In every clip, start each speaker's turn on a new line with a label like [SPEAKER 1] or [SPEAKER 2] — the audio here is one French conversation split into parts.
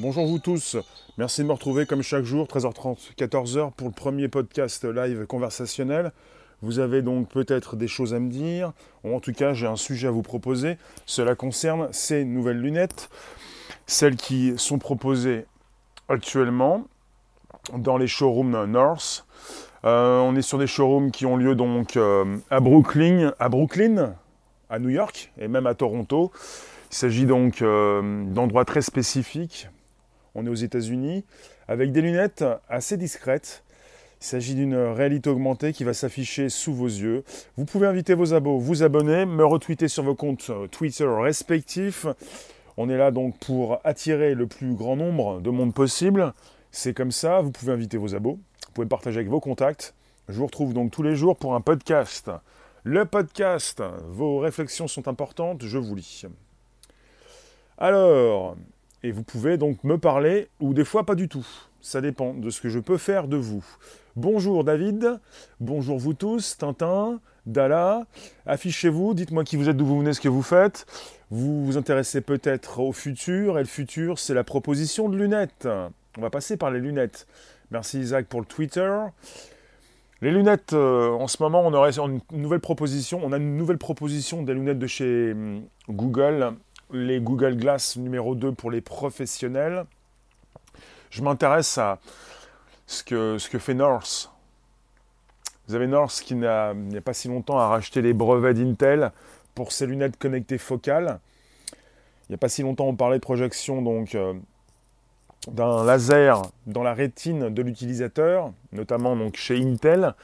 [SPEAKER 1] Bonjour vous tous, merci de me retrouver comme chaque jour, 13h30, 14h pour le premier podcast live conversationnel. Vous avez donc peut-être des choses à me dire, ou en tout cas j'ai un sujet à vous proposer. Cela concerne ces nouvelles lunettes, celles qui sont proposées actuellement dans les showrooms North. Euh, on est sur des showrooms qui ont lieu donc euh, à Brooklyn, à Brooklyn, à New York et même à Toronto. Il s'agit donc euh, d'endroits très spécifiques. On est aux États-Unis avec des lunettes assez discrètes. Il s'agit d'une réalité augmentée qui va s'afficher sous vos yeux. Vous pouvez inviter vos abos, vous abonner, me retweeter sur vos comptes Twitter respectifs. On est là donc pour attirer le plus grand nombre de monde possible. C'est comme ça, vous pouvez inviter vos abos, vous pouvez partager avec vos contacts. Je vous retrouve donc tous les jours pour un podcast. Le podcast, vos réflexions sont importantes, je vous lis. Alors, et vous pouvez donc me parler, ou des fois pas du tout. Ça dépend de ce que je peux faire de vous. Bonjour David, bonjour vous tous, Tintin, Dala, affichez-vous, dites-moi qui vous êtes, d'où vous venez, ce que vous faites. Vous vous intéressez peut-être au futur, et le futur c'est la proposition de lunettes. On va passer par les lunettes. Merci Isaac pour le Twitter. Les lunettes, euh, en ce moment, on aurait une nouvelle proposition. On a une nouvelle proposition des lunettes de chez hum, Google, les Google Glass numéro 2 pour les professionnels. Je m'intéresse à ce que, ce que fait North. Vous avez North qui n'a, pas si longtemps a racheté les brevets d'Intel pour ses lunettes connectées focales. Il n'y a pas si longtemps, on parlait de projection donc euh, d'un laser dans la rétine de l'utilisateur, notamment donc chez Intel.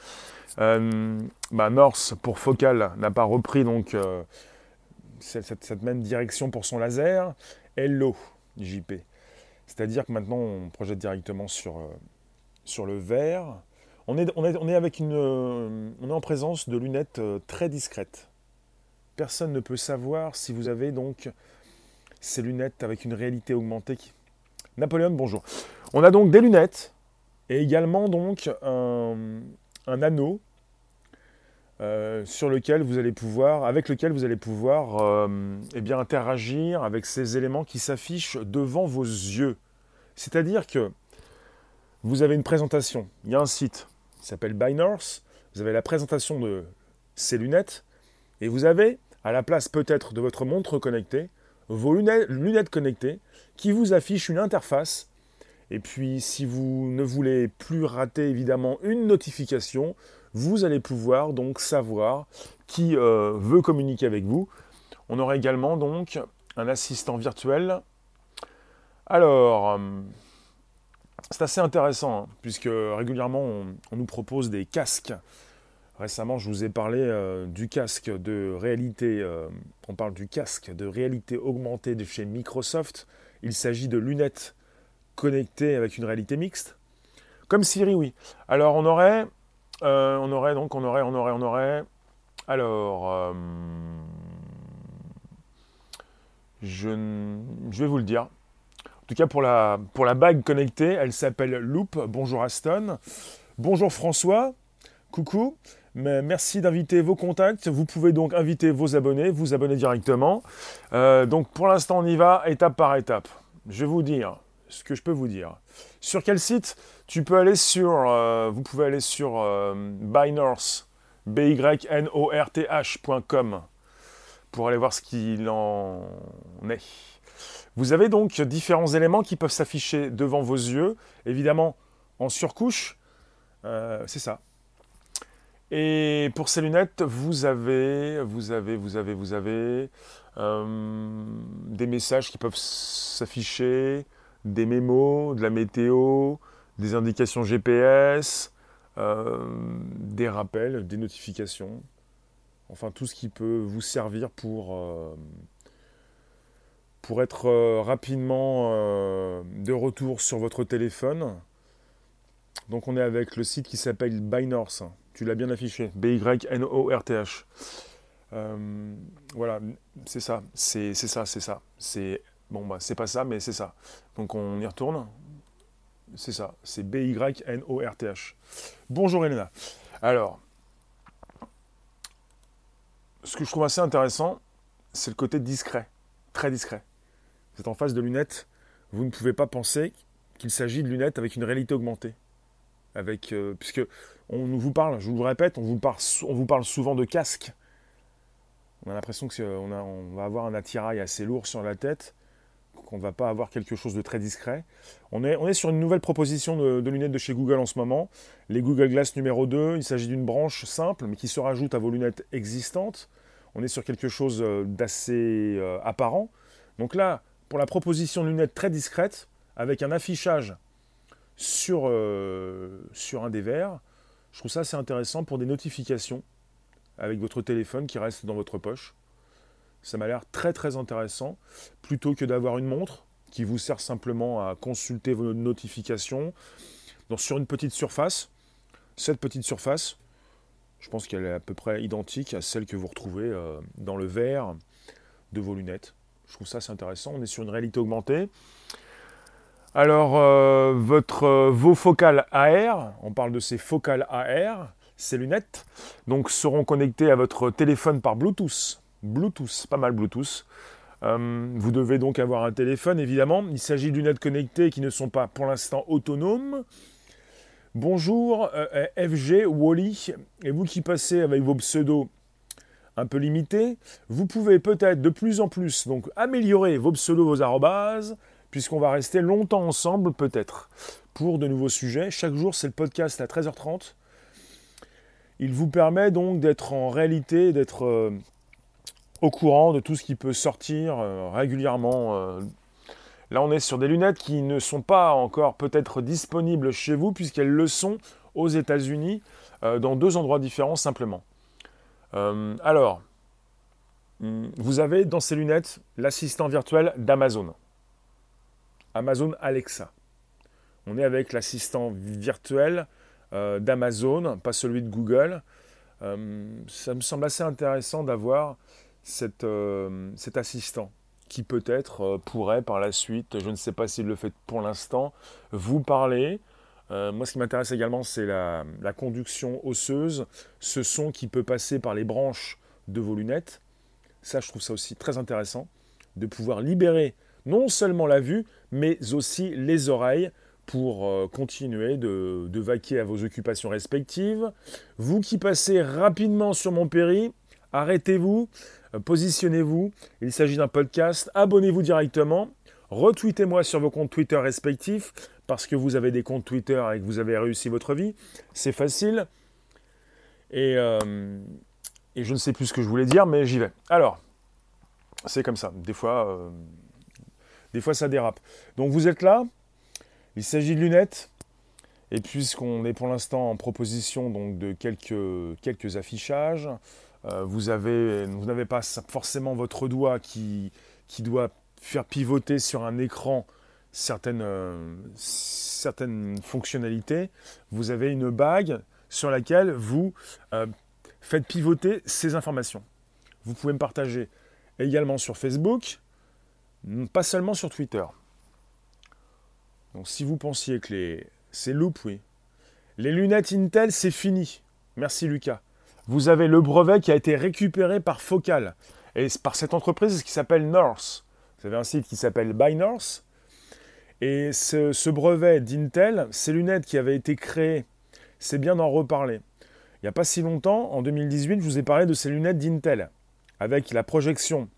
[SPEAKER 1] Euh, bah, North pour focal n'a pas repris donc euh, cette, même direction pour son laser. Hello JP. C'est-à-dire que maintenant on projette directement sur, euh, sur le verre. On est, on, est, on est avec une, on est en présence de lunettes très discrètes. Personne ne peut savoir si vous avez donc ces lunettes avec une réalité augmentée Napoléon, bonjour. On a donc des lunettes et également donc un, anneau euh, sur lequel vous allez pouvoir, avec lequel vous allez pouvoir euh, eh interagir avec ces éléments qui s'affichent devant vos yeux. C'est-à-dire que vous avez une présentation, il y a un site qui s'appelle Binance, vous avez la présentation de ces lunettes, et vous avez, à la place peut-être de votre montre connectée, vos lunettes, connectées qui vous affichent une interface. Et puis si vous ne voulez plus rater évidemment une notification, vous allez pouvoir donc savoir qui euh, veut communiquer avec vous. On aura également donc un assistant virtuel. Alors, euh, c'est assez intéressant, hein, puisque régulièrement on, nous propose des casques Récemment, je vous ai parlé euh, du casque de réalité, on parle du casque de réalité augmentée de chez Microsoft. Il s'agit de lunettes connectées avec une réalité mixte. Comme Siri, oui. Alors on aurait, euh, on aurait donc, on aurait, on aurait, on aurait. Alors, je, je vais vous le dire. En tout cas, pour la, pour la bague connectée, elle s'appelle Loop. Bonjour Aston. Bonjour François. Coucou merci d'inviter vos contacts. Vous pouvez donc inviter vos abonnés, vous abonner directement. Euh, donc pour l'instant, on y va étape par étape. Je vais vous dire ce que je peux vous dire. Sur quel site? Tu peux aller sur, euh, vous pouvez aller sur euh, b y n o r t h.com pour aller voir ce qu'il en est. Vous avez donc différents éléments qui peuvent s'afficher devant vos yeux, évidemment en surcouche. c'est ça. Et pour ces lunettes, vous avez, vous avez, vous avez, vous avez euh, des messages qui peuvent s'afficher, des mémos, de la météo, des indications GPS, euh, des rappels, des notifications. Enfin, tout ce qui peut vous servir pour, euh, être rapidement de retour sur votre téléphone. Donc on est avec le site qui s'appelle Bynorth. Tu l'as bien affiché. B-Y-N-O-R-T-H. Euh, voilà, c'est ça. C'est ça, c'est ça. C'est bon, bah, c'est pas ça, mais c'est ça. Donc on y retourne. C'est ça. C'est B-Y-N-O-R-T-H. Bonjour Elena. Alors, ce que je trouve assez intéressant, c'est le côté discret, très discret. Vous êtes en face de lunettes vous ne pouvez pas penser qu'il s'agit de lunettes avec une réalité augmentée. Avec, euh, puisque on vous parle, je vous le répète, on vous parle, souvent de casque. On a l'impression qu'on on va avoir un attirail assez lourd sur la tête, qu'on ne va pas avoir quelque chose de très discret. On est, sur une nouvelle proposition de, de, lunettes de chez Google en ce moment, les Google Glass numéro 2. Il s'agit d'une branche simple, mais qui se rajoute à vos lunettes existantes. On est sur quelque chose euh, d'assez euh, apparent. Donc là, pour la proposition de lunettes très discrète, avec un affichage sur, euh, sur un des verres, je trouve ça assez intéressant pour des notifications avec votre téléphone qui reste dans votre poche. Ça m'a l'air très très intéressant, plutôt que d'avoir une montre qui vous sert simplement à consulter vos notifications sur une petite surface. Cette petite surface, je pense qu'elle est à peu près identique à celle que vous retrouvez euh, dans le verre de vos lunettes. Je trouve ça assez intéressant. On est sur une réalité augmentée. Alors, euh, votre, euh, vos focales AR, on parle de ces focales AR, ces lunettes, donc seront connectées à votre téléphone par Bluetooth. Bluetooth, pas mal Bluetooth. Euh, vous devez donc avoir un téléphone, évidemment. Il s'agit de lunettes connectées qui ne sont pas pour l'instant autonomes. Bonjour FG, Wally, et vous qui passez avec vos pseudos un peu limités, vous pouvez peut-être de plus en plus donc améliorer vos pseudos, vos arrobases, puisqu'on va rester longtemps ensemble peut-être pour de nouveaux sujets. Chaque jour, c'est le podcast à 13h30. Il vous permet donc d'être en réalité, d'être euh, au courant de tout ce qui peut sortir euh, régulièrement. Euh. Là, on est sur des lunettes qui ne sont pas encore peut-être disponibles chez vous, puisqu'elles le sont aux États-Unis, dans deux endroits différents simplement. alors, hmm, vous avez dans ces lunettes l'assistant virtuel d'Amazon. Amazon Alexa. On est avec l'assistant virtuel euh, d'Amazon, pas celui de Google. Euh, ça me semble assez intéressant d'avoir euh, cet assistant qui peut-être pourrait par la suite, je ne sais pas s'il le fait pour l'instant, vous parler. moi, ce qui m'intéresse également, c'est la, la, conduction osseuse, ce son qui peut passer par les branches de vos lunettes. Ça, je trouve ça aussi très intéressant, de pouvoir libérer non seulement la vue, mais aussi les oreilles pour euh, continuer de, vaquer à vos occupations respectives. Vous qui passez rapidement sur mon péri, arrêtez-vous, euh, positionnez-vous. Il s'agit d'un podcast. Abonnez-vous directement. Retweetez-moi sur vos comptes Twitter respectifs parce que vous avez des comptes Twitter et que vous avez réussi votre vie. C'est facile. Et, euh, je ne sais plus ce que je voulais dire, mais j'y vais. Alors, c'est comme ça. Des fois, des fois, ça dérape. Donc vous êtes là. Il s'agit de lunettes. Et puisqu'on est pour l'instant en proposition de quelques affichages, euh, vous n'avez pas forcément votre doigt qui, qui doit faire pivoter sur un écran certaines, euh, certaines fonctionnalités. Vous avez une bague sur laquelle vous euh, faites pivoter ces informations. Vous pouvez me partager également sur Facebook, pas seulement sur Twitter. Donc si vous pensiez que les... C'est loup, oui. Les lunettes Intel, c'est fini. Merci Lucas. Vous avez le brevet qui a été récupéré par Focal. Et par cette entreprise qui s'appelle North. Vous avez un site qui s'appelle By North. Et ce, ce brevet d'Intel, ces lunettes qui avaient été créées, c'est bien d'en reparler. Il n'y a pas si longtemps, en 2018, je vous ai parlé de ces lunettes d'Intel, avec la projection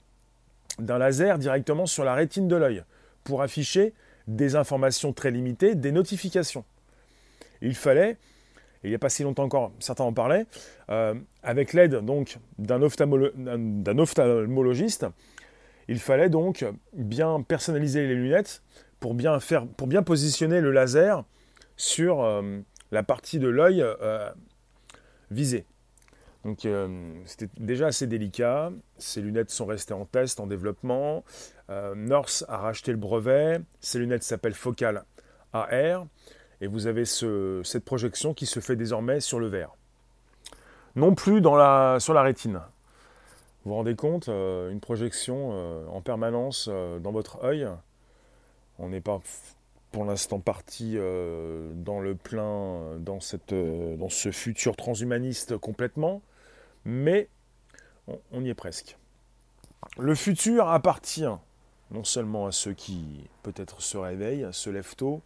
[SPEAKER 1] d'un laser directement sur la rétine de l'œil pour afficher des informations très limitées, des notifications. Il fallait, il n'y a pas si longtemps encore, certains en parlaient, euh, avec l'aide donc d'un ophtalmologiste, il fallait donc bien personnaliser les lunettes pour bien, faire, pour bien positionner le laser sur euh, la partie de l'œil euh, visée. Donc c'était déjà assez délicat. Ces lunettes sont restées en test, en développement. Euh, North a racheté le brevet. Ces lunettes s'appellent Focal AR. Et vous avez cette projection qui se fait désormais sur le verre. Non plus dans la, sur la rétine. Vous vous rendez compte, euh, une projection en permanence dans votre œil. On n'est pas pour l'instant parti dans le plein, dans, cette, dans ce futur transhumaniste complètement mais on, y est presque. Le futur appartient non seulement à ceux qui peut-être se réveillent, se lèvent tôt,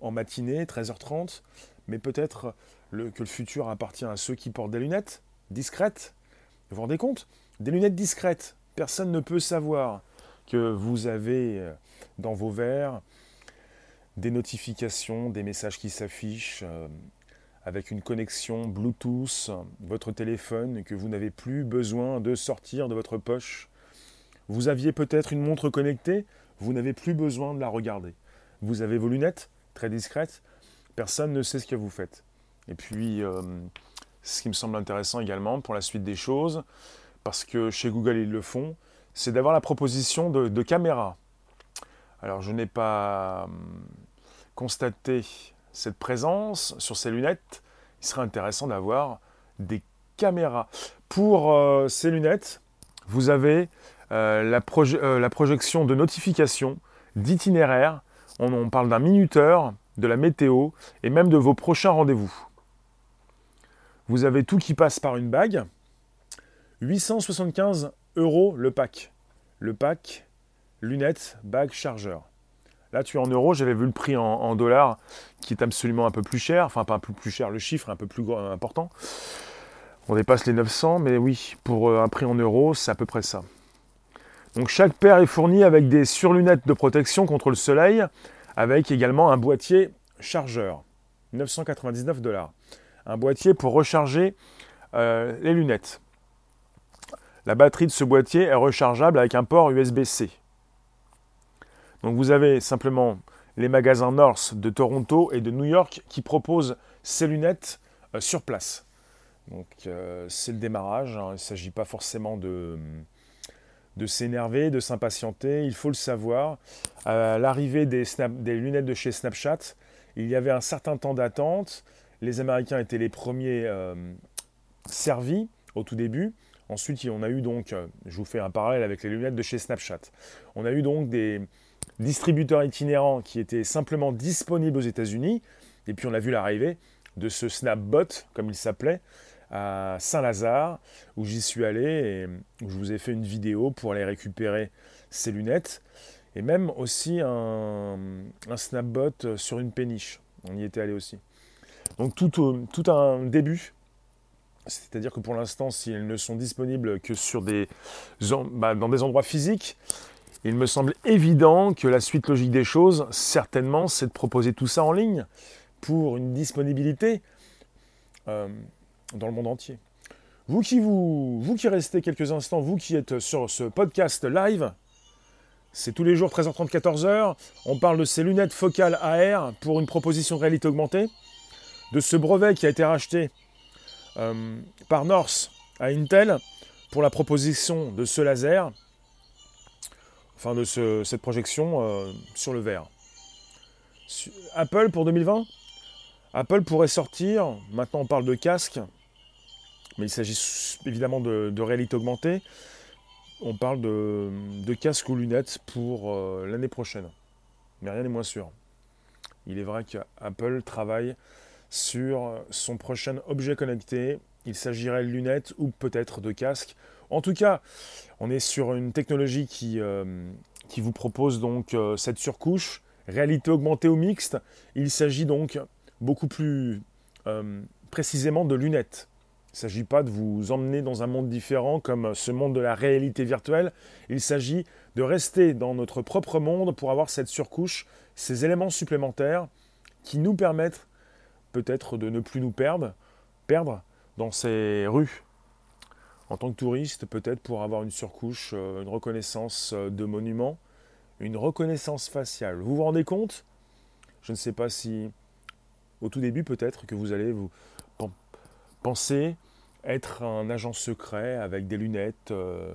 [SPEAKER 1] en matinée, 13h30, mais peut-être que le futur appartient à ceux qui portent des lunettes discrètes. Vous vous rendez compte? Des lunettes discrètes. Personne ne peut savoir que vous avez euh, dans vos verres des notifications, des messages qui s'affichent euh, avec une connexion Bluetooth, votre téléphone, que vous n'avez plus besoin de sortir de votre poche. Vous aviez peut-être une montre connectée, vous n'avez plus besoin de la regarder. Vous avez vos lunettes, très discrètes, personne ne sait ce que vous faites. Et puis, euh, ce qui me semble intéressant également pour la suite des choses, parce que chez Google ils le font, c'est d'avoir la proposition de, de caméra. Alors je n'ai pas hum, constaté cette présence sur ces lunettes. Il serait intéressant d'avoir des caméras. Pour euh, ces lunettes, vous avez la, euh, la, projection de notifications, d'itinéraires. On, parle d'un minuteur, de la météo et même de vos prochains rendez-vous. Vous avez tout qui passe par une bague. 875 euros le pack. Le pack lunettes, bague, chargeur. Là, tu es en euros, j'avais vu le prix en, dollars, qui est absolument un peu plus cher, enfin pas un peu plus cher, le chiffre est un peu plus important. On dépasse les 900, mais oui, pour euh, un prix en euros, c'est à peu près ça. Donc chaque paire est fournie avec des surlunettes de protection contre le soleil, avec également un boîtier chargeur, 999 dollars. Un boîtier pour recharger euh, les lunettes. La batterie de ce boîtier est rechargeable avec un port USB-C. Donc vous avez simplement les magasins North de Toronto et de New York qui proposent ces lunettes euh, sur place. Donc euh, c'est le démarrage, hein. il ne s'agit pas forcément de, de s'énerver, de s'impatienter, il faut le savoir. À l'arrivée des, lunettes de chez Snapchat, il y avait un certain temps d'attente. Les Américains étaient les premiers euh, servis au tout début. Ensuite, on a eu donc, je vous fais un parallèle avec les lunettes de chez Snapchat. On a eu donc des, distributeur itinérant qui était simplement disponible aux États-Unis. Et puis on a vu l'arrivée de ce Snapbot, comme il s'appelait, à Saint-Lazare, où j'y suis allé et où je vous ai fait une vidéo pour aller récupérer ces lunettes. Et même aussi un, Snapbot sur une péniche. On y était allé aussi. Donc tout, un début. C'est-à-dire que pour l'instant, si elles ne sont disponibles que sur des, bah, dans des endroits physiques, il me semble évident que la suite logique des choses, certainement, c'est de proposer tout ça en ligne pour une disponibilité euh, dans le monde entier. Vous qui, vous, vous qui restez quelques instants, vous qui êtes sur ce podcast live, c'est tous les jours 13h30, 14h. On parle de ces lunettes focales AR pour une proposition de réalité augmentée, de ce brevet qui a été racheté euh, par North à Intel pour la proposition de ce laser enfin de cette projection euh, sur le verre. Apple pour 2020 Apple pourrait sortir, maintenant on parle de casque, mais il s'agit évidemment de, réalité augmentée. On parle de, casque ou lunettes pour euh, l'année prochaine. Mais rien n'est moins sûr. Il est vrai qu'Apple travaille sur son prochain objet connecté. Il s'agirait de lunettes ou peut-être de casque en tout cas, on est sur une technologie qui, euh, qui vous propose donc euh, cette surcouche, réalité augmentée ou mixte. Il s'agit donc beaucoup plus précisément de lunettes. Il ne s'agit pas de vous emmener dans un monde différent comme ce monde de la réalité virtuelle. Il s'agit de rester dans notre propre monde pour avoir cette surcouche, ces éléments supplémentaires qui nous permettent peut-être de ne plus nous perdre, perdre dans ces rues en tant que touriste, peut-être pour avoir une surcouche, euh, une reconnaissance euh, de monument, une reconnaissance faciale. Vous vous rendez compte? Je ne sais pas si, au tout début, peut-être que vous allez vous penser être un agent secret avec des lunettes. Euh,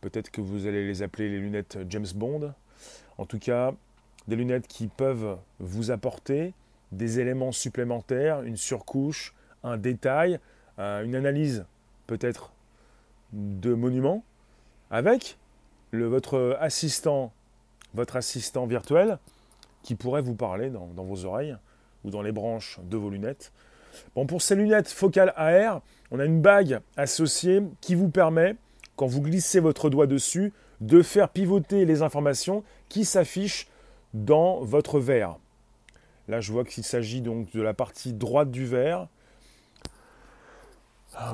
[SPEAKER 1] peut-être que vous allez les appeler les lunettes James Bond. En tout cas, des lunettes qui peuvent vous apporter des éléments supplémentaires, une surcouche, un détail, une analyse peut-être de monuments avec votre assistant, votre assistant virtuel qui pourrait vous parler dans, vos oreilles ou dans les branches de vos lunettes. Bon, pour ces lunettes focales AR, on a une bague associée qui vous permet, quand vous glissez votre doigt dessus, de faire pivoter les informations qui s'affichent dans votre verre. Là, je vois qu'il s'agit donc de la partie droite du verre.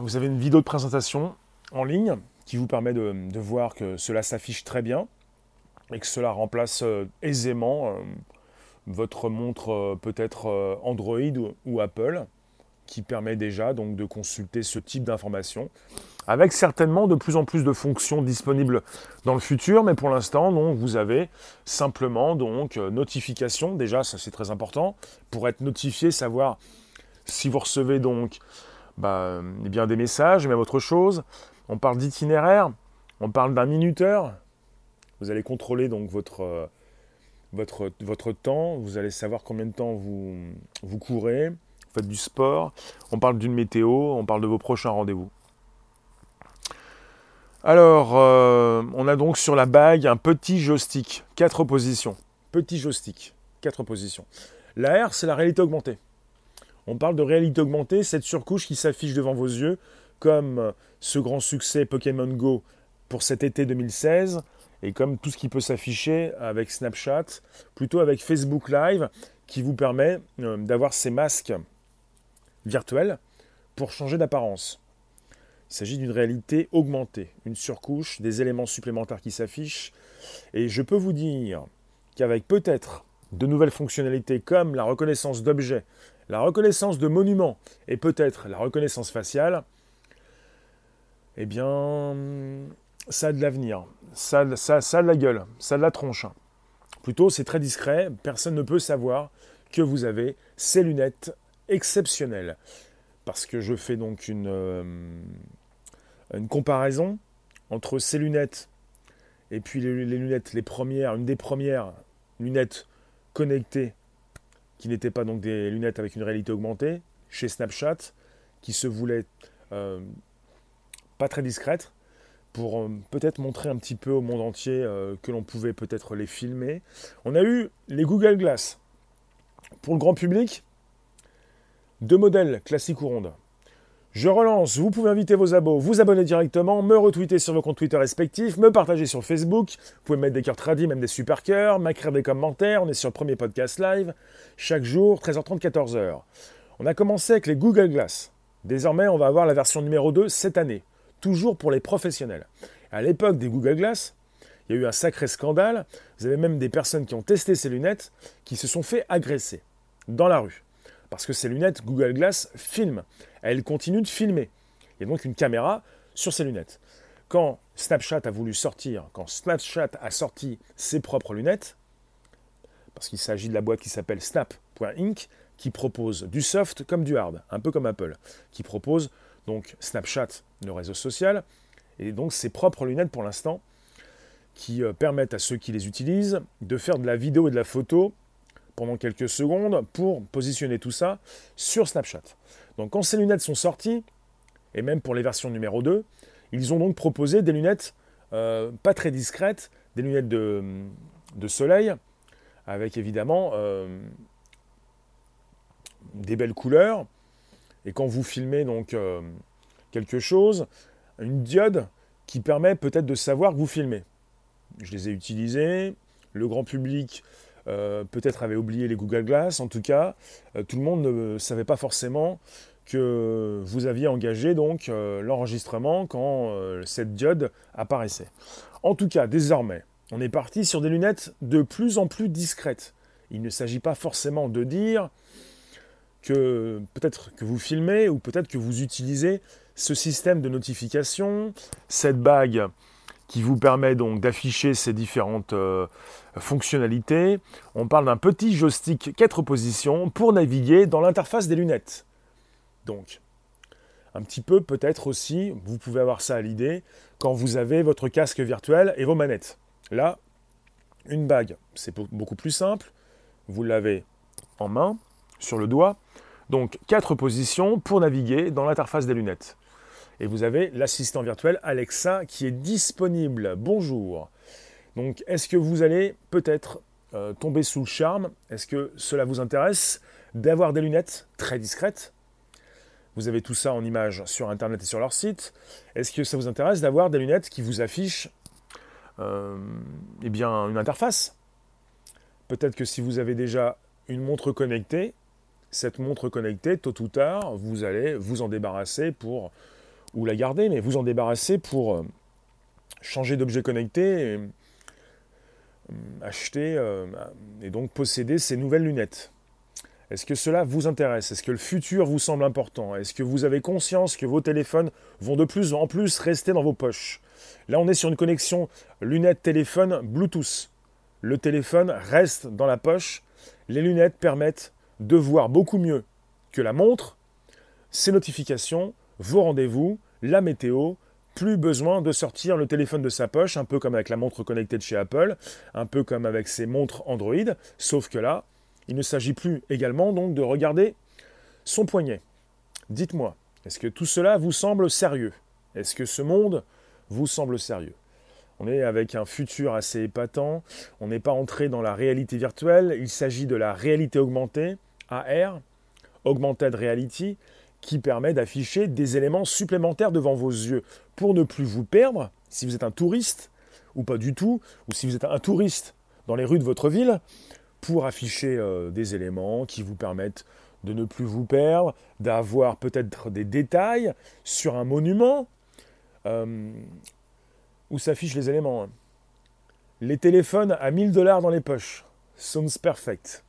[SPEAKER 1] Vous avez une vidéo de présentation en ligne qui vous permet de, voir que cela s'affiche très bien et que cela remplace euh, aisément euh, votre montre euh, peut-être Android ou Apple qui permet déjà donc de consulter ce type d'informations avec certainement de plus en plus de fonctions disponibles dans le futur, mais pour l'instant, donc, vous avez simplement donc notification, déjà ça c'est très important, pour être notifié, savoir si vous recevez donc bah, eh bien, des messages, même autre chose. On parle d'itinéraire, on parle d'un minuteur. Vous allez contrôler donc votre, euh, votre, votre temps, vous allez savoir combien de temps vous, vous courez, faites du sport. On parle d'une météo, on parle de vos prochains rendez-vous. Alors, euh, on a donc sur la bague un petit joystick, quatre positions. Petit joystick, quatre positions. La R, c'est la réalité augmentée. On parle de réalité augmentée, cette surcouche qui s'affiche devant vos yeux, comme ce grand succès Pokémon Go pour cet été 2016, et comme tout ce qui peut s'afficher avec Snapchat, plutôt avec Facebook Live, qui vous permet euh, d'avoir ces masques virtuels pour changer d'apparence. Il s'agit d'une réalité augmentée, une surcouche, des éléments supplémentaires qui s'affichent. Et je peux vous dire qu'avec peut-être de nouvelles fonctionnalités comme la reconnaissance d'objets, la reconnaissance de monuments et peut-être la reconnaissance faciale, eh bien, ça a de l'avenir, ça, ça, ça a de la gueule, ça a de la tronche. Plutôt, c'est très discret, personne ne peut savoir que vous avez ces lunettes exceptionnelles. Parce que je fais donc une, euh, comparaison entre ces lunettes et puis les, lunettes, les premières, une des premières lunettes connectées qui n'étaient pas donc des lunettes avec une réalité augmentée, chez Snapchat, qui se voulaient euh, pas très discrètes, pour euh, peut-être montrer un petit peu au monde entier que l'on pouvait peut-être les filmer. On a eu les Google Glass. Pour le grand public, deux modèles classiques ou rondes. Je relance, vous pouvez inviter vos abos, vous abonner directement, me retweeter sur vos comptes Twitter respectifs, me partager sur Facebook, vous pouvez mettre des cœurs tradis, même des super cœurs, m'écrire des commentaires, on est sur le premier podcast live, chaque jour, 13h30, 14h. On a commencé avec les Google Glass. Désormais, on va avoir la version numéro 2 cette année, toujours pour les professionnels. À l'époque des Google Glass, il y a eu un sacré scandale, vous avez même des personnes qui ont testé ces lunettes qui se sont fait agresser dans la rue. Parce que ces lunettes Google Glass filment elle continue de filmer. Il y a donc une caméra sur ses lunettes. Quand Snapchat a voulu sortir, quand Snapchat a sorti ses propres lunettes, parce qu'il s'agit de la boîte qui s'appelle Snap.inc, qui propose du soft comme du hard, un peu comme Apple, qui propose donc Snapchat, le réseau social, et donc ses propres lunettes pour l'instant, qui euh, permettent à ceux qui les utilisent de faire de la vidéo et de la photo pendant quelques secondes pour positionner tout ça sur Snapchat. Donc quand ces lunettes sont sorties, et même pour les versions numéro 2, ils ont donc proposé des lunettes euh, pas très discrètes, des lunettes de, soleil, avec évidemment euh, des belles couleurs. Et quand vous filmez donc euh, quelque chose, une diode qui permet peut-être de savoir que vous filmez. Je les ai utilisées, le grand public peut-être avait oublié les Google Glass. En tout cas, euh, tout le monde ne savait pas forcément que vous aviez engagé donc euh, l'enregistrement quand cette diode apparaissait. En tout cas, désormais, on est parti sur des lunettes de plus en plus discrètes. Il ne s'agit pas forcément de dire que peut-être que vous filmez ou peut-être que vous utilisez ce système de notification, cette bague qui vous permet donc d'afficher ces différentes euh, fonctionnalités. On parle d'un petit joystick 4 positions pour naviguer dans l'interface des lunettes. Donc, un petit peu peut-être aussi, vous pouvez avoir ça à l'idée, quand vous avez votre casque virtuel et vos manettes. Là, une bague, c'est beaucoup plus simple. Vous l'avez en main, sur le doigt. Donc, quatre positions pour naviguer dans l'interface des lunettes. Et vous avez l'assistant virtuel Alexa qui est disponible. Bonjour. Donc, est-ce que vous allez peut-être euh, tomber sous le charme? Est-ce que cela vous intéresse d'avoir des lunettes très discrètes? Vous avez tout ça en images sur Internet et sur leur site. Est-ce que ça vous intéresse d'avoir des lunettes qui vous affichent eh bien, une interface? Peut-être que si vous avez déjà une montre connectée, cette montre connectée, tôt ou tard, vous allez vous en débarrasser pour, ou la garder, mais vous en débarrasser pour euh, changer d'objet connecté et euh, acheter euh, et donc posséder ces nouvelles lunettes. Est-ce que cela vous intéresse? Est-ce que le futur vous semble important? Est-ce que vous avez conscience que vos téléphones vont de plus en plus rester dans vos poches? Là, on est sur une connexion lunette-téléphone Bluetooth. Le téléphone reste dans la poche. Les lunettes permettent de voir beaucoup mieux que la montre, ses notifications, vos rendez-vous, la météo, plus besoin de sortir le téléphone de sa poche, un peu comme avec la montre connectée de chez Apple, un peu comme avec ses montres Android, sauf que là, il ne s'agit plus également donc de regarder son poignet. Dites-moi, est-ce que tout cela vous semble sérieux? Est-ce que ce monde vous semble sérieux? On est avec un futur assez épatant. On n'est pas entré dans la réalité virtuelle. Il s'agit de la réalité augmentée, AR, Augmented Reality, qui permet d'afficher des éléments supplémentaires devant vos yeux pour ne plus vous perdre si vous êtes un touriste ou pas du tout, ou si vous êtes un touriste dans les rues de votre ville, pour afficher euh, des éléments qui vous permettent de ne plus vous perdre, d'avoir peut-être des détails sur un monument. Euh, où s'affichent les éléments. Hein. Les téléphones à 1000 dollars dans les poches. Sounds perfect.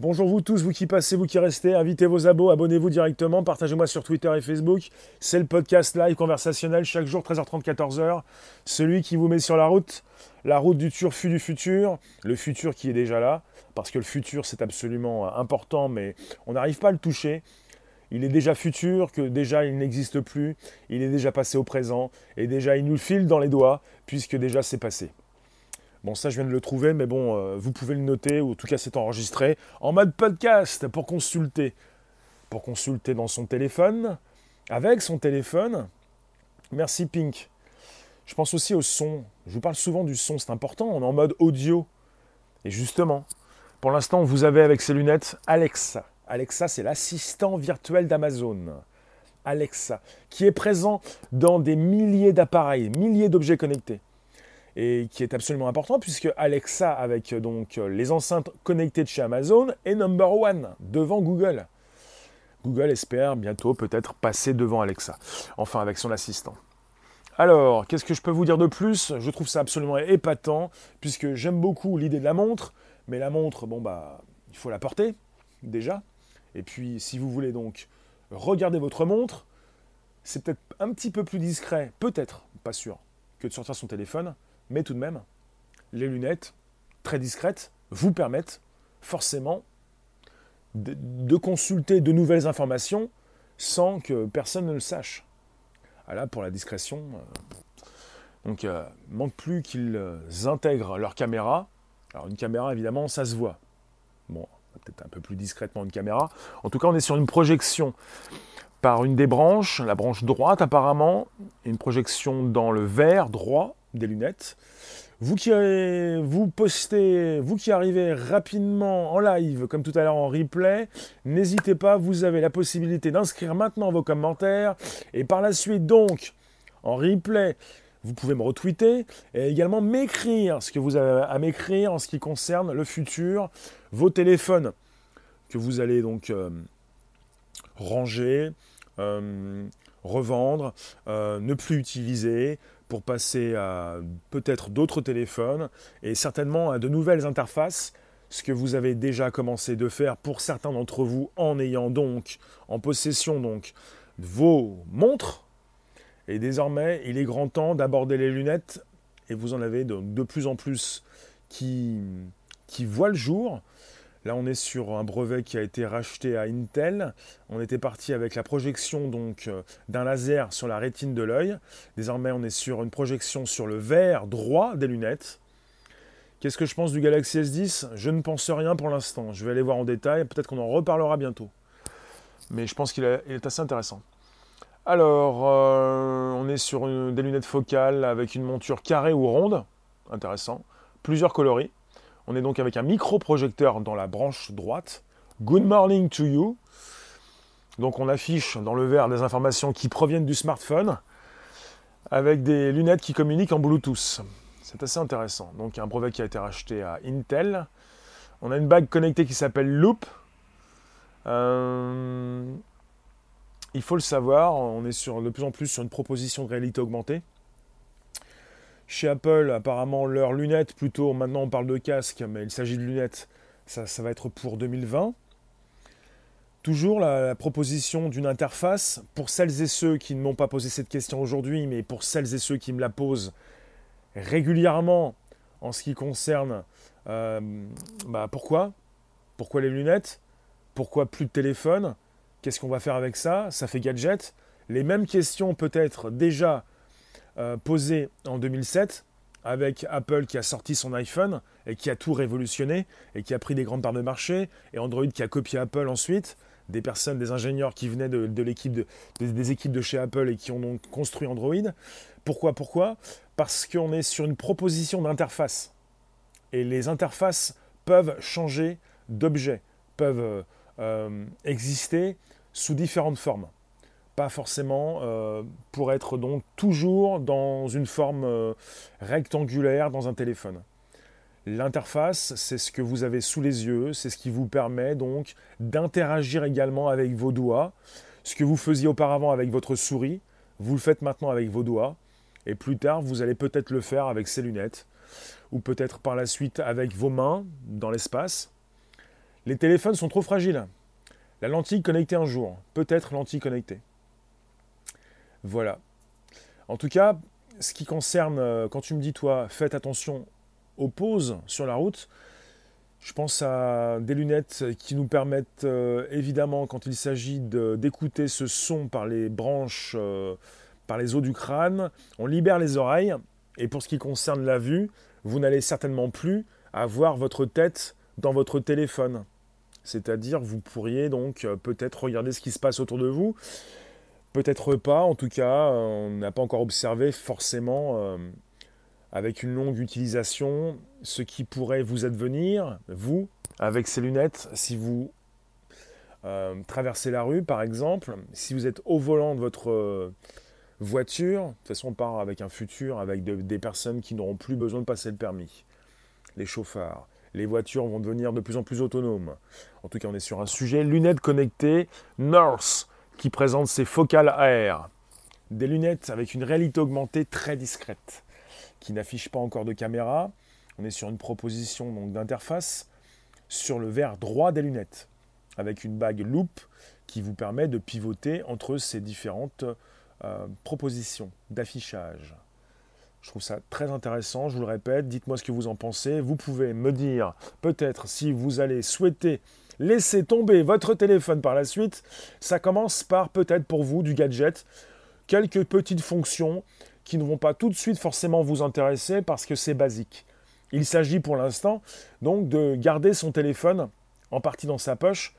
[SPEAKER 1] Bonjour vous tous, vous qui passez, vous qui restez, invitez vos abos, abonnez-vous directement, partagez-moi sur Twitter et Facebook. C'est le podcast live conversationnel chaque jour 13h30 14h. Celui qui vous met sur la route, la route du turfu du futur, le futur qui est déjà là, parce que le futur c'est absolument important, mais on n'arrive pas à le toucher il est déjà futur, que déjà il n'existe plus, il est déjà passé au présent, et déjà il nous le file dans les doigts, puisque déjà c'est passé. Bon, ça je viens de le trouver, mais bon, euh, vous pouvez le noter, ou en tout cas c'est enregistré, en mode podcast pour consulter. Pour consulter dans son téléphone, avec son téléphone. Merci Pink. Je pense aussi au son. Je vous parle souvent du son, c'est important, on est en mode audio. Et justement, pour l'instant, vous avez avec ces lunettes Alexa. Alexa, c'est l'assistant virtuel d'Amazon. Alexa, qui est présent dans des milliers d'appareils, milliers d'objets connectés. Et qui est absolument important puisque Alexa, avec donc les enceintes connectées de chez Amazon, est number one devant Google. Google espère bientôt peut-être passer devant Alexa, enfin avec son assistant. Alors, qu'est-ce que je peux vous dire de plus? Je trouve ça absolument épatant, puisque j'aime beaucoup l'idée de la montre, mais la montre, bon bah, il faut la porter, déjà. Et puis, si vous voulez donc regarder votre montre, c'est peut-être un petit peu plus discret, peut-être, pas sûr, que de sortir son téléphone, mais tout de même, les lunettes, très discrètes, vous permettent forcément de, consulter de nouvelles informations sans que personne ne le sache. Ah là, pour la discrétion, euh, donc euh, manque plus qu'ils euh, intègrent leur caméra. Alors une caméra, évidemment, ça se voit. Bon, peut-être un peu plus discrètement une caméra. En tout cas, on est sur une projection par une des branches, la branche droite apparemment, une projection dans le verre droit des lunettes. Vous qui, vous postez, vous qui arrivez rapidement en live, comme tout à l'heure en replay, n'hésitez pas, vous avez la possibilité d'inscrire maintenant vos commentaires et par la suite donc en replay vous pouvez me retweeter et également m'écrire ce que vous avez à m'écrire en ce qui concerne le futur, vos téléphones que vous allez donc euh, ranger, euh, revendre, euh, ne plus utiliser pour passer à peut-être d'autres téléphones et certainement à de nouvelles interfaces, ce que vous avez déjà commencé de faire pour certains d'entre vous en ayant donc en possession donc vos montres et désormais, il est grand temps d'aborder les lunettes, et vous en avez de, plus en plus qui voient le jour. Là, on est sur un brevet qui a été racheté à Intel. On était parti avec la projection donc euh, d'un laser sur la rétine de l'œil. Désormais, on est sur une projection sur le verre droit des lunettes. Qu'est-ce que je pense du Galaxy S10 Je ne pense rien pour l'instant. Je vais aller voir en détail. Peut-être qu'on en reparlera bientôt. Mais je pense qu'il est assez intéressant. Alors, euh, on est sur des lunettes focales avec une monture carrée ou ronde. Intéressant. Plusieurs coloris. On est donc avec un micro-projecteur dans la branche droite. Good morning to you. Donc on affiche dans le verre des informations qui proviennent du smartphone avec des lunettes qui communiquent en Bluetooth. C'est assez intéressant. Donc un brevet qui a été racheté à Intel. On a une bague connectée qui s'appelle Loop. Euh, il faut le savoir, on est de plus en plus sur une proposition de réalité augmentée. Chez Apple, apparemment, leurs lunettes, plutôt, maintenant on parle de casque, mais il s'agit de lunettes, ça, va être pour 2020. Toujours la, proposition d'une interface, pour celles et ceux qui ne m'ont pas posé cette question aujourd'hui, mais pour celles et ceux qui me la posent régulièrement en ce qui concerne euh, bah pourquoi? Pourquoi les lunettes? Pourquoi plus de téléphone Qu'est-ce qu'on va faire avec ça? Ça fait gadget. Les mêmes questions peut-être déjà euh, posé en 2007 avec Apple qui a sorti son iPhone et qui a tout révolutionné et qui a pris des grandes parts de marché, et Android qui a copié Apple ensuite, des personnes, des ingénieurs qui venaient de, l'équipe des équipes de chez Apple et qui ont donc construit Android. Pourquoi Pourquoi? Parce qu'on est sur une proposition d'interface. Et les interfaces peuvent changer d'objet, peuvent euh, exister sous différentes formes pas forcément euh, pour être donc toujours dans une forme euh, rectangulaire dans un téléphone. L'interface, c'est ce que vous avez sous les yeux, c'est ce qui vous permet donc d'interagir également avec vos doigts. Ce que vous faisiez auparavant avec votre souris, vous le faites maintenant avec vos doigts. Et plus tard, vous allez peut-être le faire avec ces lunettes, ou peut-être par la suite avec vos mains dans l'espace. Les téléphones sont trop fragiles. La lentille connectée un jour, peut-être lentille connectée. Voilà. En tout cas, ce qui concerne, euh, quand tu me dis, toi, faites attention aux pauses sur la route, je pense à des lunettes qui nous permettent, euh, évidemment, quand il s'agit d'écouter ce son par les branches, euh, par les os du crâne, on libère les oreilles. Et pour ce qui concerne la vue, vous n'allez certainement plus avoir votre tête dans votre téléphone. C'est-à-dire, vous pourriez donc peut-être regarder ce qui se passe autour de vous. Peut-être pas, en tout cas, euh, on n'a pas encore observé forcément, euh, avec une longue utilisation, ce qui pourrait vous advenir, vous, avec ces lunettes, si vous euh, traversez la rue, par exemple, si vous êtes au volant de votre voiture, de toute façon, on part avec un futur, avec des personnes qui n'auront plus besoin de passer le permis, les chauffards. Les voitures vont devenir de plus en plus autonomes. En tout cas, on est sur un sujet lunettes connectées North qui présente ses focales AR. Des lunettes avec une réalité augmentée très discrète, qui n'affiche pas encore de caméra. On est sur une proposition d'interface sur le verre droit des lunettes, avec une bague loupe qui vous permet de pivoter entre ces différentes euh, propositions d'affichage. Je trouve ça très intéressant, je vous le répète, dites-moi ce que vous en pensez. Vous pouvez me dire peut-être si vous allez souhaiter laisser tomber votre téléphone par la suite. Ça commence par peut-être pour vous du gadget, quelques petites fonctions qui ne vont pas tout de suite forcément vous intéresser parce que c'est basique. Il s'agit pour l'instant donc de garder son téléphone en partie dans sa poche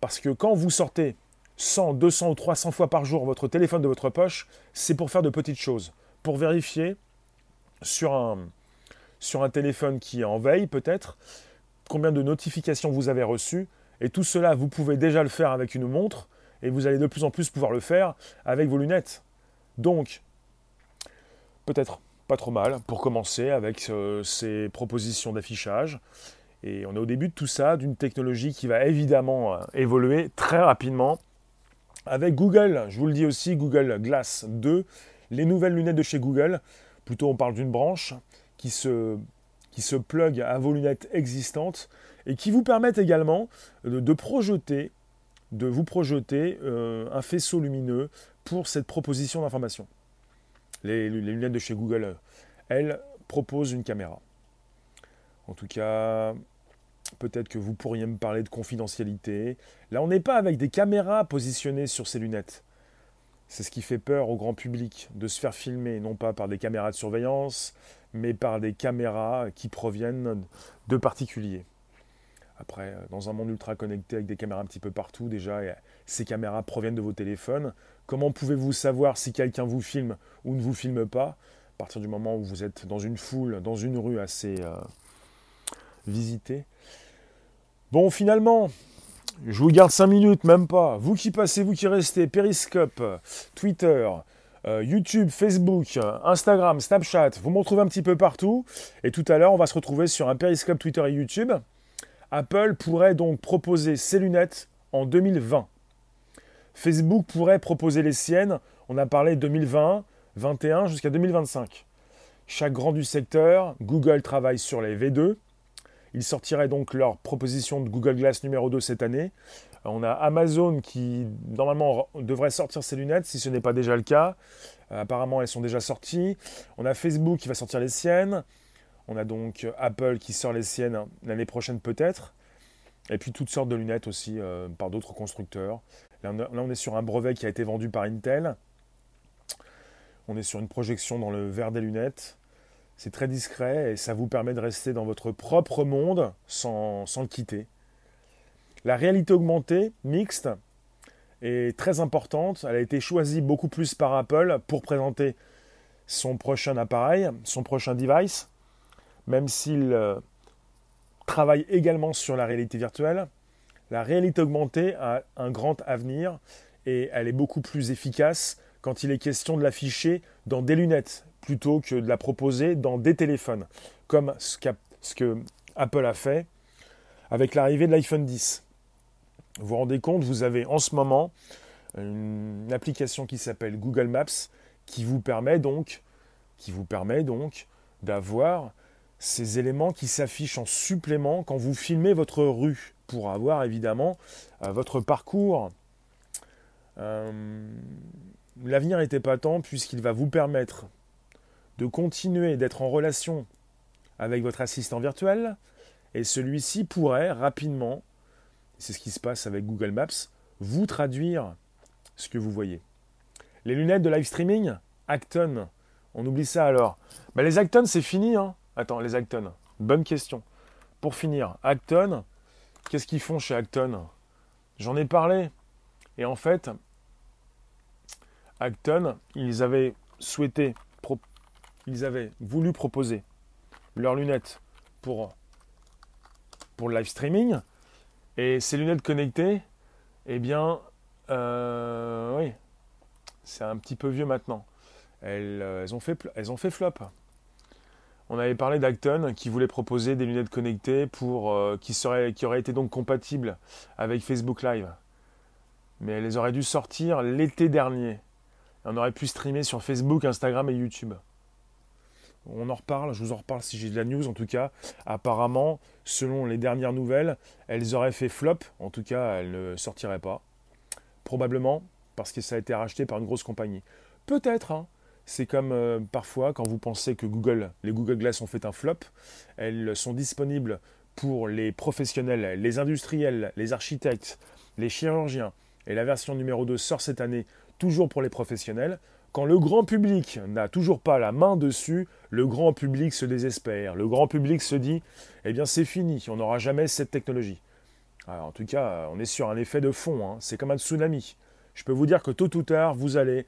[SPEAKER 1] parce que quand vous sortez 100, 200 ou 300 fois par jour votre téléphone de votre poche, c'est pour faire de petites choses, pour vérifier sur un, sur un téléphone qui est en veille peut-être, combien de notifications vous avez reçues. Et tout cela, vous pouvez déjà le faire avec une montre, et vous allez de plus en plus pouvoir le faire avec vos lunettes. Donc, peut-être pas trop mal pour commencer avec euh, ces propositions d'affichage. Et on est au début de tout ça, d'une technologie qui va évidemment euh, évoluer très rapidement. Avec Google, je vous le dis aussi, Google Glass 2, les nouvelles lunettes de chez Google, plutôt on parle d'une branche qui se, qui se plug à vos lunettes existantes et qui vous permettent également de, projeter, de vous projeter euh, un faisceau lumineux pour cette proposition d'information. Les, lunettes de chez Google, elles, proposent une caméra. En tout cas, peut-être que vous pourriez me parler de confidentialité. Là, on n'est pas avec des caméras positionnées sur ces lunettes. C'est ce qui fait peur au grand public, de se faire filmer, non pas par des caméras de surveillance, mais par des caméras qui proviennent de particuliers. Après, euh, dans un monde ultra connecté avec des caméras un petit peu partout, déjà, ces caméras proviennent de vos téléphones. Comment pouvez-vous savoir si quelqu'un vous filme ou ne vous filme pas? À partir du moment où vous êtes dans une foule, dans une rue assez euh, visitée. Bon, finalement, je vous garde 5 minutes, même pas. Vous qui passez, vous qui restez, Periscope, Twitter, euh, YouTube, Facebook, Instagram, Snapchat, vous m'en retrouvez un petit peu partout. Et tout à l'heure, on va se retrouver sur un périscope Twitter et YouTube. Apple pourrait donc proposer ses lunettes en 2020. Facebook pourrait proposer les siennes. On a parlé 2020, 2021 jusqu'à 2025. Chaque grand du secteur, Google travaille sur les V2. Ils sortiraient donc leur proposition de Google Glass numéro 2 cette année. On a Amazon qui normalement devrait sortir ses lunettes si ce n'est pas déjà le cas. Euh, apparemment elles sont déjà sorties. On a Facebook qui va sortir les siennes. On a donc Apple qui sort les siennes l'année prochaine peut-être. Et puis toutes sortes de lunettes aussi euh, par d'autres constructeurs. Là on, est sur un brevet qui a été vendu par Intel. On est sur une projection dans le verre des lunettes. C'est très discret et ça vous permet de rester dans votre propre monde sans, sans le quitter. La réalité augmentée, mixte, est très importante. Elle a été choisie beaucoup plus par Apple pour présenter son prochain appareil, son prochain device, même s'il euh, travaille également sur la réalité virtuelle. La réalité augmentée a un grand avenir et elle est beaucoup plus efficace quand il est question de l'afficher dans des lunettes plutôt que de la proposer dans des téléphones, comme ce, que Apple a fait avec l'arrivée de l'iPhone 10. Vous vous rendez compte, vous avez en ce moment une application qui s'appelle Google Maps qui vous permet donc, d'avoir ces éléments qui s'affichent en supplément quand vous filmez votre rue pour avoir évidemment euh, votre parcours. Euh, l'avenir est épatant puisqu'il va vous permettre de continuer d'être en relation avec votre assistant virtuel et celui-ci pourrait rapidement, c'est ce qui se passe avec Google Maps, vous traduire ce que vous voyez. Les lunettes de live streaming, Acton, on oublie ça alors. Mais les Acton, c'est fini. Hein Attends, les Acton, bonne question. Pour finir, Acton, qu'est-ce qu'ils font chez Acton? J'en ai parlé. Et en fait, Acton, ils avaient souhaité, ils avaient voulu proposer leurs lunettes pour, pour le live streaming. Et ces lunettes connectées, eh bien, euh, oui, c'est un petit peu vieux maintenant. Elles, euh, ont fait, elles ont fait flop. On avait parlé d'Acton qui voulait proposer des lunettes connectées pour, euh, qui, qui auraient été donc compatibles avec Facebook Live. Mais elles auraient dû sortir l'été dernier on aurait pu streamer sur Facebook, Instagram et YouTube. On en reparle, je vous en reparle si j'ai de la news. En tout cas, apparemment, selon les dernières nouvelles, elles auraient fait flop. En tout cas, elles ne sortiraient pas. Probablement parce que ça a été racheté par une grosse compagnie. Peut-être, hein. c'est comme euh, parfois quand vous pensez que Google, les Google Glass ont fait un flop. Elles sont disponibles pour les professionnels, les industriels, les architectes, les chirurgiens. Et la version numéro 2 sort cette année toujours pour les professionnels. Quand le grand public n'a toujours pas la main dessus, le grand public se désespère. Le grand public se dit, eh bien c'est fini, on n'aura jamais cette technologie. en tout cas, on est sur un effet de fond, hein. c'est comme un tsunami. Je peux vous dire que tôt ou tard, vous allez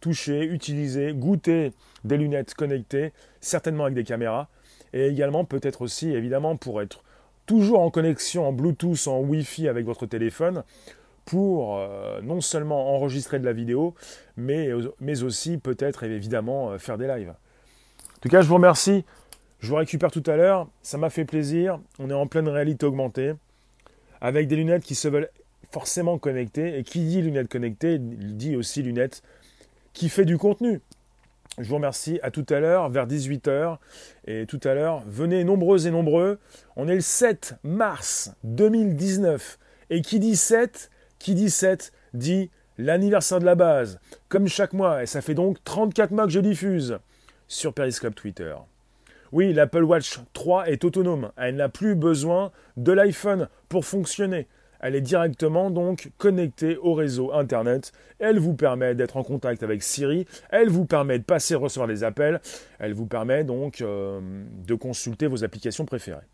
[SPEAKER 1] toucher, utiliser, goûter des lunettes connectées, certainement avec des caméras, et également peut-être aussi, évidemment, pour être toujours en connexion en Bluetooth, en Wi-Fi avec votre téléphone, pour euh, non seulement enregistrer de la vidéo, mais, mais aussi peut-être évidemment euh, faire des lives. En tout cas, je vous remercie. Je vous récupère tout à l'heure. Ça m'a fait plaisir. On est en pleine réalité augmentée. Avec des lunettes qui se veulent forcément connectées. Et qui dit lunettes connectées dit aussi lunettes qui fait du contenu. Je vous remercie. À tout à l'heure, vers 18h. Et tout à l'heure, venez nombreux et nombreux. On est le 7 mars 2019. Et qui dit 7 qui dit 7 dit l'anniversaire de la base, comme chaque mois, et ça fait donc 34 mois que je diffuse sur Periscope Twitter. Oui, l'Apple Watch 3 est autonome, elle n'a plus besoin de l'iPhone pour fonctionner. Elle est directement donc connectée au réseau Internet. Elle vous permet d'être en contact avec Siri. Elle vous permet de passer et recevoir des appels. Elle vous permet donc euh, de consulter vos applications préférées.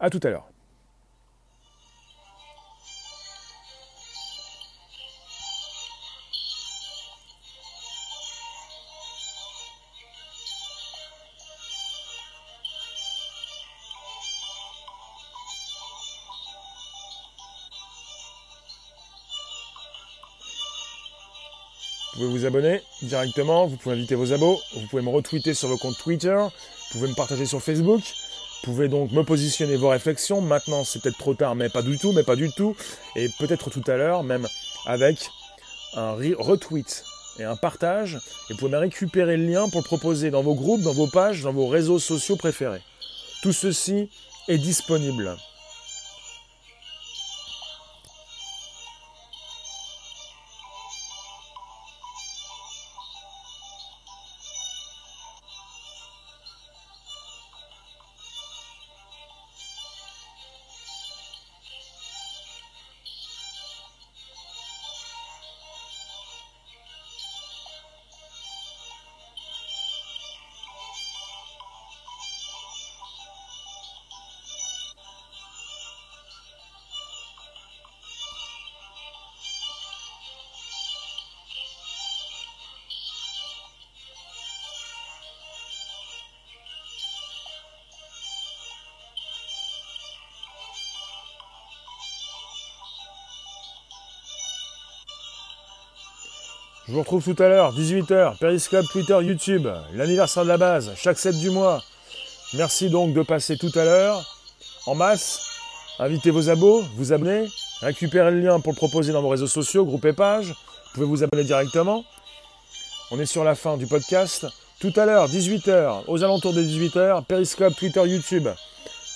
[SPEAKER 1] A tout à l'heure. Vous abonner directement, vous pouvez inviter vos abos, vous pouvez me retweeter sur vos comptes Twitter, vous pouvez me partager sur Facebook, vous pouvez donc me positionner vos réflexions. Maintenant, c'est peut-être trop tard, mais pas du tout, mais pas du tout. Et peut-être tout à l'heure, même avec un retweet et un partage. Et vous pouvez récupérer le lien pour le proposer dans vos groupes, dans vos pages, dans vos réseaux sociaux préférés. Tout ceci est disponible. Je vous retrouve tout à l'heure, 18h, Periscope, Twitter, YouTube, l'anniversaire de la base, chaque 7 du mois. Merci donc de passer tout à l'heure, en masse. Invitez vos abos, vous abonnez, récupérez le lien pour le proposer dans vos réseaux sociaux, groupe et pages. Vous pouvez vous abonner directement. On est sur la fin du podcast. Tout à l'heure, 18h, aux alentours de 18h, Periscope, Twitter, YouTube,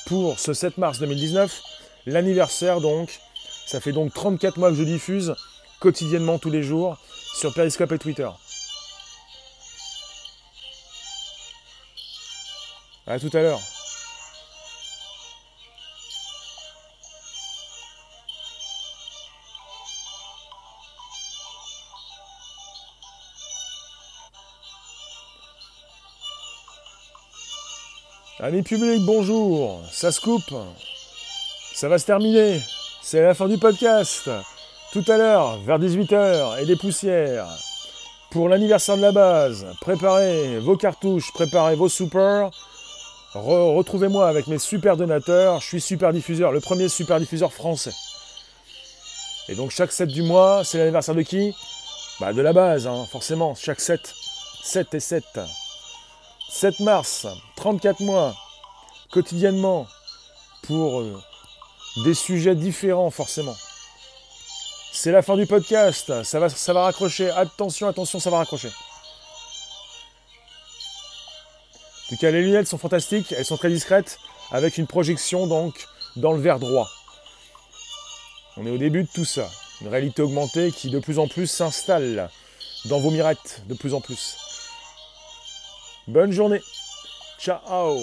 [SPEAKER 1] pour ce 7 mars 2019, l'anniversaire donc. Ça fait donc 34 mois que je diffuse quotidiennement tous les jours sur Periscope et Twitter. À tout à l'heure. Amis publics, bonjour. Ça se coupe. Ça va se terminer. C'est la fin du podcast tout à l'heure, vers 18h, et des poussières. Pour l'anniversaire de la base, préparez vos cartouches, préparez vos super. Retrouvez-moi avec mes super donateurs. Je suis super diffuseur, le premier super diffuseur français. Et donc chaque 7 du mois, c'est l'anniversaire de qui? Bah de la base, hein, forcément, chaque 7. 7 et 7. 7 mars, 34 mois, quotidiennement, pour euh, des sujets différents forcément. C'est la fin du podcast. Ça va, ça va raccrocher. Attention, attention, ça va raccrocher. En tout cas, les lunettes sont fantastiques. Elles sont très discrètes. Avec une projection, donc, dans le verre droit. On est au début de tout ça. Une réalité augmentée qui, de plus en plus, s'installe dans vos mirettes. De plus en plus. Bonne journée. Ciao